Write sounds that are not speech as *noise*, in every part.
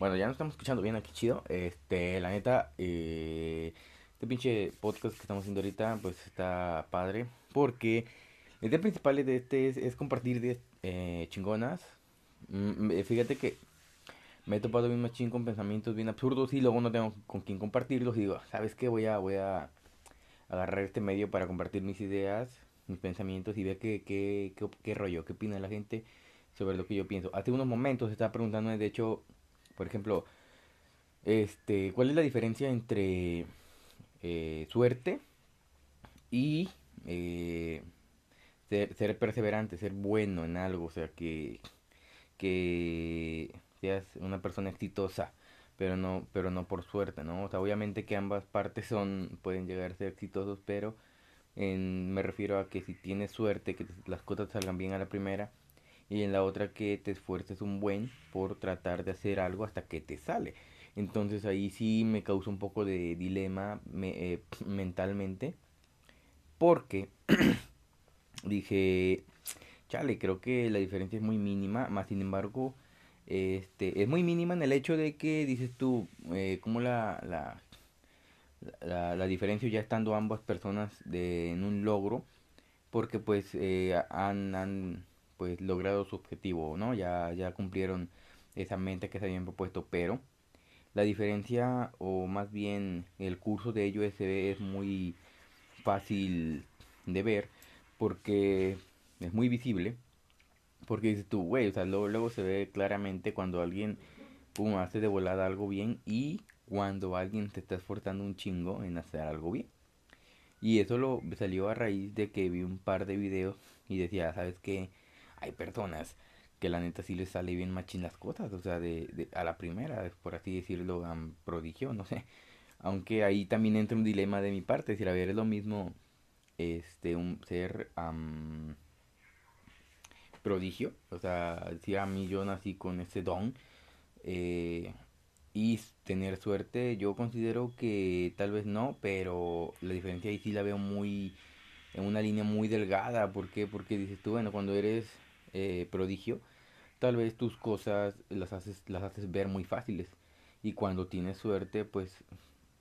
Bueno, ya nos estamos escuchando bien aquí, chido. Este, la neta, eh, este pinche podcast que estamos haciendo ahorita, pues está padre. Porque la idea principal de este es, compartir de, eh, chingonas. Mm, eh, fíjate que me he topado bien machín con pensamientos bien absurdos y luego no tengo con quién compartirlos. Y digo, ¿sabes qué? Voy a, voy a agarrar este medio para compartir mis ideas, mis pensamientos y ver qué, qué, qué, qué rollo, qué opina la gente sobre lo que yo pienso. Hace unos momentos estaba preguntando, de hecho, por ejemplo, este, ¿cuál es la diferencia entre eh, suerte y eh, ser, perseverante, ser bueno en algo? O sea, que, que seas una persona exitosa, pero no, pero no por suerte, ¿no? O sea, obviamente que ambas partes son, pueden llegar a ser exitosos, pero en, me refiero a que si tienes suerte, que las cosas salgan bien a la primera, y en la otra que te esfuerces un buen por tratar de hacer algo hasta que te sale. Entonces ahí sí me causa un poco de dilema eh, *clears throat* mentalmente porque *clears throat* dije, chale, creo que la diferencia es muy mínima, más sin embargo, este, es muy mínima en el hecho de que dices tú, eh, como la, la, la, la, diferencia ya estando ambas personas de, en un logro, porque pues eh, han pues logrado su objetivo, ¿no? Ya, ya cumplieron esa mente que se habían propuesto, pero la diferencia o más bien el curso de ello es muy fácil de ver porque es muy visible porque dices tú, güey, o sea, luego, luego se ve claramente cuando alguien hace de volada algo bien y cuando alguien se está esforzando un chingo en hacer algo bien. Y eso lo salió a raíz de que vi un par de videos y decía, ¿sabes qué? Hay personas que la neta sí les sale bien machín las cosas, o sea, de, de a la primera, por así decirlo, um, prodigio, *laughs* no sé. Aunque ahí también entra un dilema de mi parte, decir, a ver, es lo mismo este un ser prodigio, o sea, si a mí yo nací con ese don eh, y tener suerte, yo considero que tal vez no, pero la diferencia ahí sí la veo muy en una línea muy delgada, ¿por qué? Porque dices tú, bueno, cuando eres eh, prodigio, tal vez tus cosas las haces, las haces ver muy fáciles. Y cuando tienes suerte, pues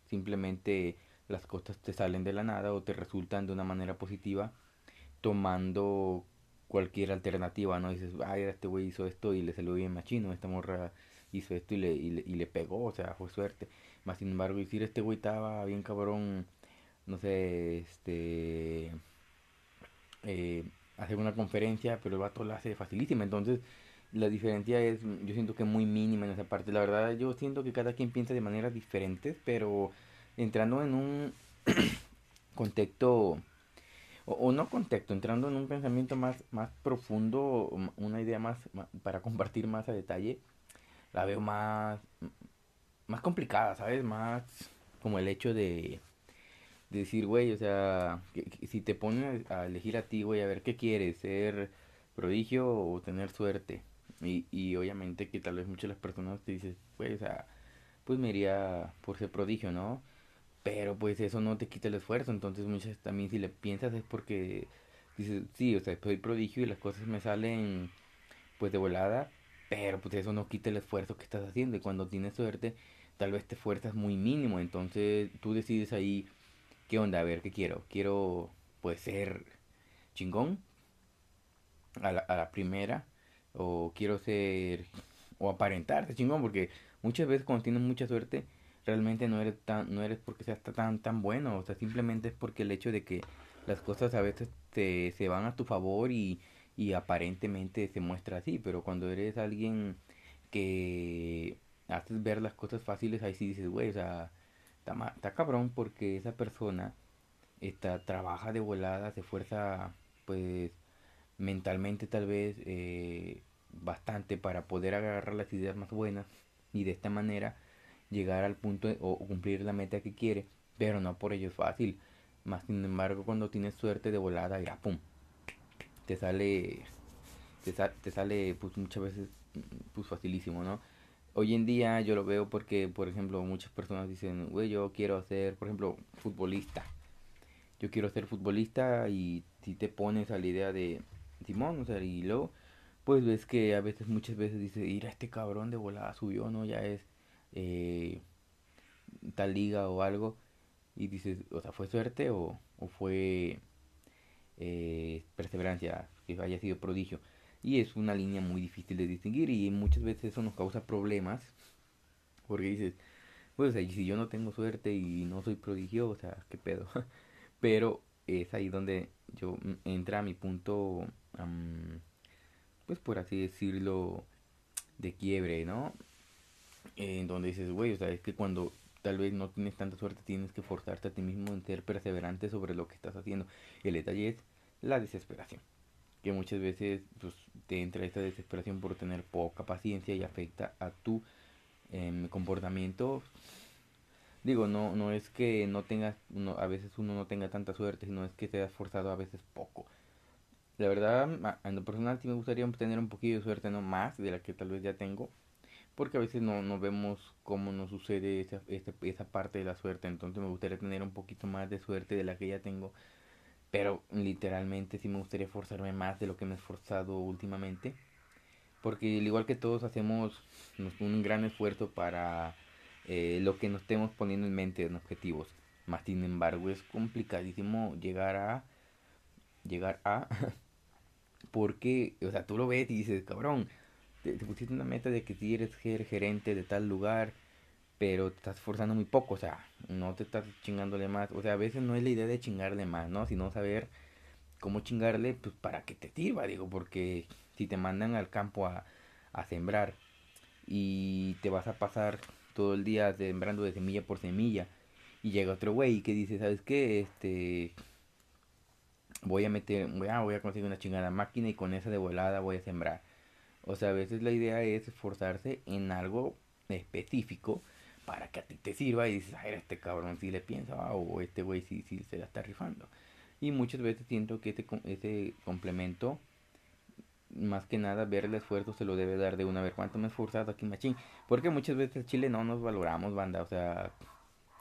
simplemente las cosas te salen de la nada o te resultan de una manera positiva tomando cualquier alternativa, ¿no? Dices, ay, este güey hizo esto y le salió bien machino, esta morra hizo esto y le, y le, y le pegó, o sea, fue suerte. Más sin embargo, decir, este güey estaba bien cabrón, no sé, este... Eh, hacer una conferencia, pero el vato la hace facilísima. Entonces, la diferencia es, yo siento que muy mínima en esa parte. La verdad, yo siento que cada quien piensa de maneras diferentes, pero entrando en un *clears throat* contexto, o, no contexto, entrando en un pensamiento más, más profundo, una idea más, para *laughs* compartir más a detalle, la veo más, más complicada, ¿sabes? Más como el hecho de decir, güey, o sea, si te ponen a elegir a ti, güey, a ver qué quieres, ser prodigio o tener suerte. Y, y obviamente que tal vez muchas de las personas te dicen, güey, o sea, pues me iría por ser prodigio, ¿no? Pero pues eso no te quita el esfuerzo, entonces muchas también si le piensas es porque dices, sí, o sea, soy prodigio y las cosas me salen pues de volada, pero pues eso no quita el esfuerzo que estás haciendo y cuando tienes suerte tal vez te esfuerzas muy mínimo, entonces tú decides ahí ¿qué onda? A ver, ¿qué quiero? Quiero, pues, ser chingón a la, a la primera, o quiero ser, o aparentar chingón, porque muchas veces cuando tienes mucha suerte, realmente no eres tan, no eres porque seas tan, tan bueno, o sea, simplemente es porque el hecho de que las cosas a veces te, se van a tu favor y, y aparentemente se muestra así, pero cuando eres alguien que haces ver las cosas fáciles, ahí sí dices, güey, o sea, está, cabrón porque esa persona está, trabaja de volada, se esfuerza pues mentalmente tal vez eh, bastante para poder agarrar las ideas más buenas y de esta manera llegar al punto o cumplir la meta que quiere, pero no por ello es fácil. Más sin embargo, cuando tienes suerte de volada, ya pum, te sale, te sale pues muchas veces pues facilísimo, ¿no? Hoy en día yo lo veo porque, por ejemplo, muchas personas dicen, güey, yo quiero ser, por ejemplo, futbolista. Yo quiero ser futbolista y si te pones a la idea de Simón, o sea, y luego, pues ves que a veces, muchas veces dice, ir a este cabrón de volada subió, ¿no? Ya es eh, tal liga o algo. Y dices, o sea, ¿fue suerte o, fue eh, perseverancia, que haya sido prodigio? Y es una línea muy difícil de distinguir y muchas veces eso nos causa problemas. Porque dices, pues si yo no tengo suerte y no soy prodigio, o sea, ¿qué pedo? *laughs* Pero es ahí donde yo mm, entra mi punto pues por así decirlo, de quiebre, ¿no? En donde dices, güey, o sea, es que cuando tal vez no tienes tanta suerte, tienes que forzarte a ti mismo en ser perseverante sobre lo que estás haciendo. El detalle es la desesperación, que muchas veces pues, te entra esta desesperación por tener poca paciencia y afecta a tu em, comportamiento. Digo, no, no es que no tengas, a veces uno no tenga tanta suerte, sino es que te has forzado a veces poco. La verdad, en lo personal sí me gustaría tener un poquillo de suerte, no más de la que tal vez ya tengo. Porque a veces no, no vemos cómo nos sucede esa, esa, esa parte de la suerte. Entonces me gustaría tener un poquito más de suerte de la que ya tengo. Pero literalmente sí me gustaría esforzarme más de lo que me he esforzado últimamente. Porque al igual que todos hacemos un gran esfuerzo para eh, lo que nos estemos poniendo en mente en objetivos. Más sin embargo es complicadísimo llegar a... Llegar a... *laughs* Porque, o sea, tú lo ves y dices, cabrón, te, pusiste una meta de que si eres gerente de tal lugar, pero te estás esforzando muy poco, o sea, no te estás chingándole más. O sea, a veces no es la idea de chingarle más, ¿no? Sino saber cómo chingarle, pues para que te sirva, digo, porque si te mandan al campo a, a sembrar y te vas a pasar todo el día sembrando de semilla por semilla y llega otro güey que dice, ¿sabes qué? Este, voy a meter, voy a, voy a conseguir una chingada máquina y con esa de volada voy a sembrar. O sea, a veces la idea es esforzarse en algo específico para que a ti te sirva y dices, ay, este cabrón sí le piensa, o este güey sí, sí se la está rifando. Y muchas veces siento que ese complemento, más que nada, ver el esfuerzo se lo debe dar de una vez. ¿Cuánto me he esforzado aquí, machín? Porque muchas veces Chile no nos valoramos, banda. O sea,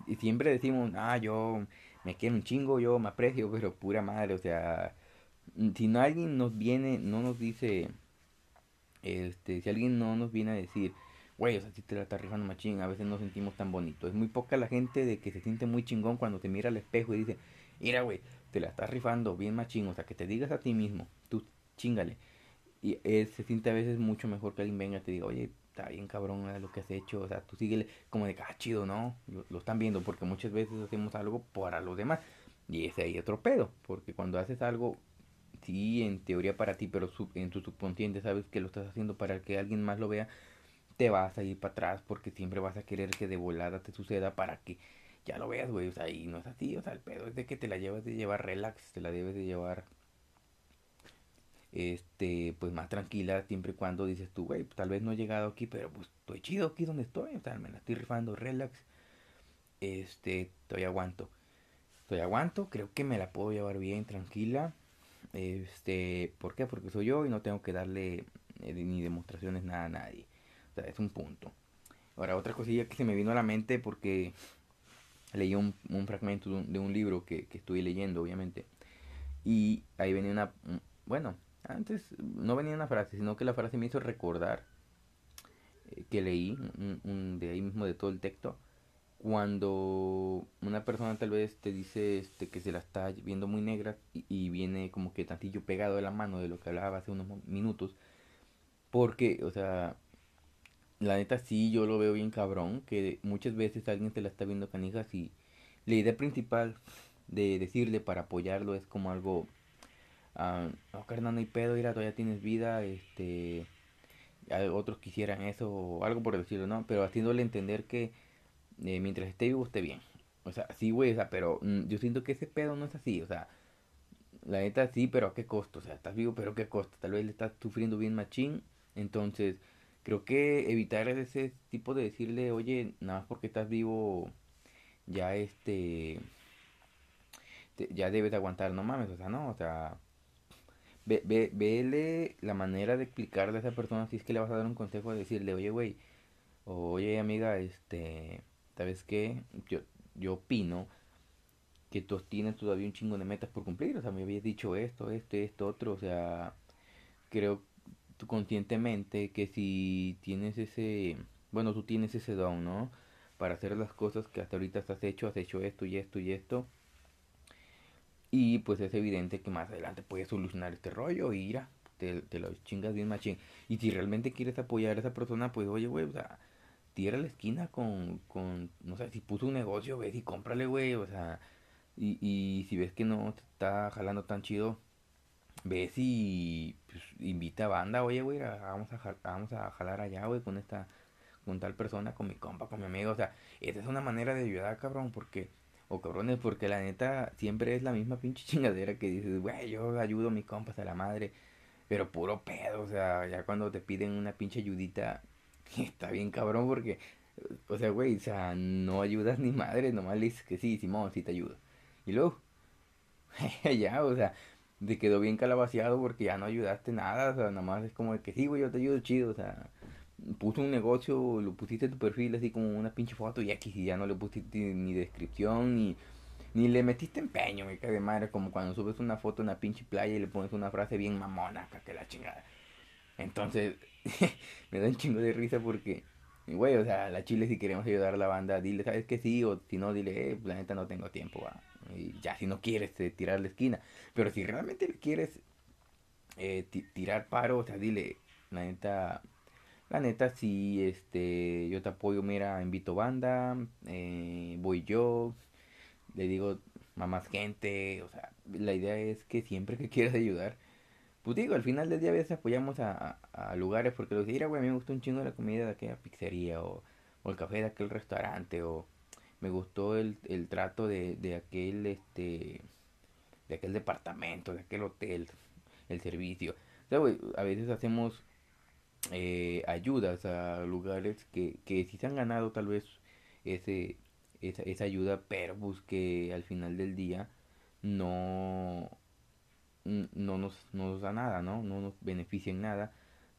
y siempre decimos, ah, yo me quiero un chingo, yo me aprecio, *laughs* pero pura madre, o sea, si no alguien nos viene, no nos dice, este, si alguien no nos viene a decir, güey, o sea, si te la estás rifando machín, a veces no sentimos tan bonito. Es muy poca la gente de que se siente muy chingón cuando te mira al espejo y dice, mira, güey, te la estás rifando bien machín, o sea, que te digas a ti mismo, tú chingale. Y se siente a veces mucho mejor que alguien venga y te diga, oye, está bien cabrón lo que has hecho, o sea, tú sigue como de, ah, chido, ¿no? Lo, están viendo, porque muchas veces hacemos algo para los demás, y ese ahí otro pedo, porque cuando haces algo, sí, en teoría para ti, pero en tu subconsciente sabes que lo estás haciendo para que alguien más lo vea, te vas a ir para atrás, porque siempre vas a querer que de volada te suceda para que ya lo veas, güey, o sea, y no es así, o sea, el pedo es de que te la llevas de llevar relax, te la debes de llevar este, pues más tranquila, siempre y cuando dices tú, güey, tal vez no he llegado aquí, pero pues estoy chido aquí donde estoy, o sea, me la estoy rifando, relax, este, estoy aguanto, estoy aguanto, creo que me la puedo llevar bien, tranquila, este, ¿por qué? Porque soy yo y no tengo que darle eh, ni demostraciones nada a nadie, sea, es un punto. Ahora, otra cosilla que se me vino a la mente porque leí un, un fragmento de un, libro que, que estuve leyendo, obviamente, y ahí venía una, bueno, antes no venía una frase, sino que la frase me hizo recordar eh, que leí un, de ahí mismo de todo el texto. Cuando una persona tal vez te dice este, que se la está viendo muy negra y, viene como que tantillo pegado de la mano de lo que hablaba hace unos minutos. Porque, o sea, la neta sí yo lo veo bien cabrón, que muchas veces alguien se la está viendo canijas y la idea principal de decirle para apoyarlo es como algo ah, no carnal no hay pedo, mira, todavía tienes vida, este, otros quisieran eso o algo por decirlo, ¿no? Pero haciéndole entender que eh, mientras esté vivo esté bien. O sea, sí, güey, o sea, pero mm, yo siento que ese pedo no es así, o sea, la neta sí, pero a qué costo, o sea, estás vivo, pero a qué costo, tal vez le estás sufriendo bien machín, entonces creo que evitar ese tipo de decirle, oye, nada más porque estás vivo, ya este, ya debes aguantar, no mames, o sea, no, o sea, ve, ve, vele la manera de explicarle a esa persona si es que le vas a dar un consejo de decirle, oye, güey, oye, amiga, este, ¿sabes qué? Yo, yo opino que tú tienes todavía un chingo de metas por cumplir, o sea, me habías dicho esto, esto, esto, otro, o sea, creo conscientemente que si tienes ese, bueno, tú tienes ese don, ¿no? Para hacer las cosas que hasta ahorita has hecho, has hecho esto y esto y esto. Y pues es evidente que más adelante puedes solucionar este rollo y ir te, lo chingas bien machín. Y si realmente quieres apoyar a esa persona, pues oye, güey, o sea, tira la esquina con, con, no sé, si puso un negocio, ves y cómprale, güey, o sea, y, y si ves que no te está jalando tan chido, ves y pues, invita a banda, oye, güey, vamos a, vamos a jalar allá, güey, con esta, con tal persona, con mi compa, con mi amigo, o sea, esa es una manera de ayudar, cabrón, porque o cabrones, porque la neta siempre es la misma pinche *laughs* chingadera que dices, güey, yo ayudo a mis compas a la madre. Pero puro pedo, o sea, ya cuando te piden una pinche ayudita, *laughs* está bien cabrón porque, o sea, güey, o sea, no ayudas ni madre, nomás le dices que sí, Simón, sí te ayudo. Y luego, *laughs* ya, o sea, te quedó bien calabaciado porque ya no ayudaste nada, o sea, nomás es como de que sí, güey, yo te ayudo chido, o sea, puso un negocio, lo pusiste en tu perfil así como una pinche foto y aquí ya no le pusiste ni descripción ni ni le metiste empeño, me cae de madre, como cuando subes una foto en una pinche playa y le pones una frase bien mamona, que la chingada. Entonces, *laughs* me da un chingo de risa porque, güey, o sea, la chile si queremos ayudar a la banda, dile, ¿sabes que sí? O si no, dile, eh, la neta no tengo tiempo, va. Y ya, si no quieres eh, tirar la esquina. Pero si realmente quieres eh, tirar paro, o sea, dile, la neta, la neta, sí, este, yo te apoyo, mira, invito banda, eh, voy yo, le digo a más gente, o sea, la idea es que siempre que *laughs* quieras ayudar, pues digo, al final del día a veces apoyamos a, a, lugares porque los mira, güey, a mí me gustó un chingo la comida de aquella pizzería o el café de aquel restaurante o me gustó el, el trato de, de aquel, este, de aquel departamento, de aquel hotel, el servicio. A veces hacemos eh, ayudas a lugares que, que si se han ganado tal vez ese esa, esa ayuda, pero pues que al final del día no, no nos, nos da nada, ¿no? No nos beneficia en nada.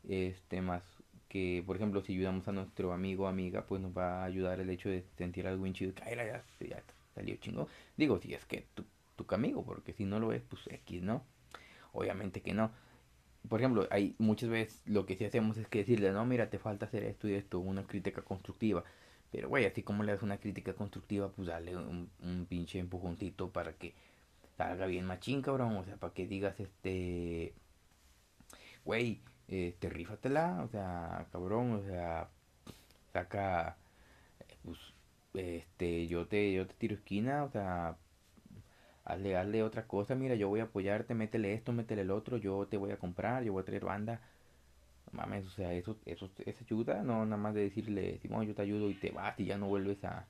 Este, más que, por ejemplo, si ayudamos a nuestro amigo o amiga, pues nos va a ayudar el hecho de sentir algo bien chido. Que ya, ya salió chingo. Digo, si es que tu, tu amigo, porque si no lo es, pues X, ¿no? Obviamente que no. Por ejemplo, hay muchas veces lo que sí hacemos es que decirle, no, mira, te falta hacer esto y esto, una crítica constructiva. Pero, güey, así como le das una crítica constructiva, pues dale un, un pinche empujoncito para que salga bien machín, cabrón. O sea, para que digas, este, güey, este, rífatela, o sea, cabrón, o sea, saca, pues, este, yo te, yo te tiro esquina, o sea, hazle, hazle otra cosa, mira, yo voy a apoyarte, métele esto, métele el otro, yo te voy a comprar, yo voy a traer banda, mames, o sea, eso, eso, esa ayuda, no nada más de decirle, Simón, yo te ayudo y te vas y ya no vuelves a,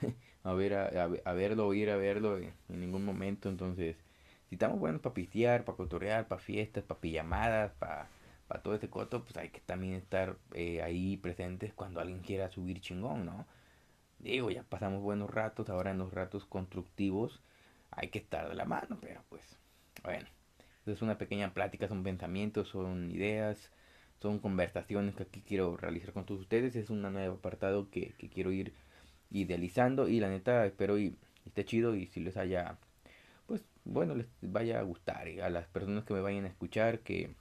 *laughs* a ver, a, a, verlo o ir a verlo en, ningún momento. Entonces, si estamos buenos para pistear, para cotorrear, para fiestas, para pijamadas, para, para todo ese coto, pues hay que también estar eh, ahí presentes cuando alguien quiera subir chingón, ¿no? Digo, ya pasamos buenos ratos, ahora en los ratos constructivos hay que estar de la mano, pero pues, bueno, es una pequeña plática, son pensamientos, son ideas son conversaciones que aquí quiero realizar con todos ustedes. Es un nuevo apartado que, quiero ir idealizando y la neta espero y esté chido y si les haya, pues bueno, les vaya a gustar y a las personas que me vayan a escuchar, que,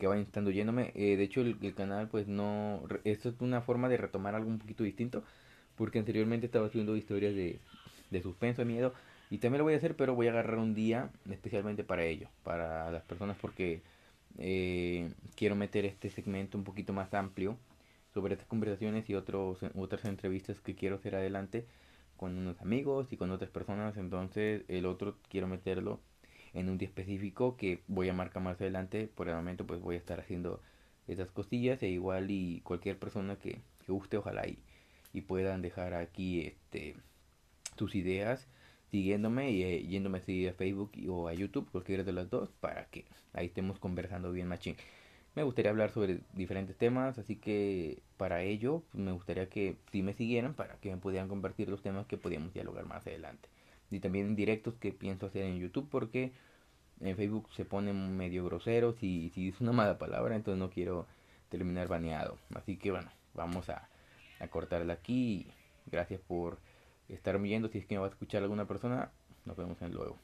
que vayan estando yéndome. Eh, de hecho el, canal pues no, esto es una forma de retomar algo un poquito distinto porque anteriormente estaba haciendo historias de, de suspenso, de miedo y también lo voy a hacer pero voy a agarrar un día especialmente para ello, para las personas porque eh, quiero meter este segmento un poquito más amplio sobre estas conversaciones y otros, otras entrevistas que quiero hacer adelante con unos amigos y con otras personas. Entonces el otro quiero meterlo en un día específico que voy a marcar más adelante. Por el momento pues voy a estar haciendo esas cosillas e igual y cualquier persona que, guste ojalá y, y puedan dejar aquí este sus ideas siguiéndome y eh, yéndome a seguir a Facebook o a YouTube, cualquiera de las dos, para que ahí estemos conversando bien machín. Me gustaría hablar sobre diferentes temas, así que para ello me gustaría que si me siguieran para que me pudieran compartir los temas que podíamos dialogar más adelante. Y también directos que pienso hacer en YouTube porque en Facebook se ponen medio groseros y si es una mala palabra entonces no quiero terminar baneado. Así que bueno, vamos a, a cortarla aquí. Gracias por estar viendo. Si es que me va a escuchar alguna persona, nos vemos en luego.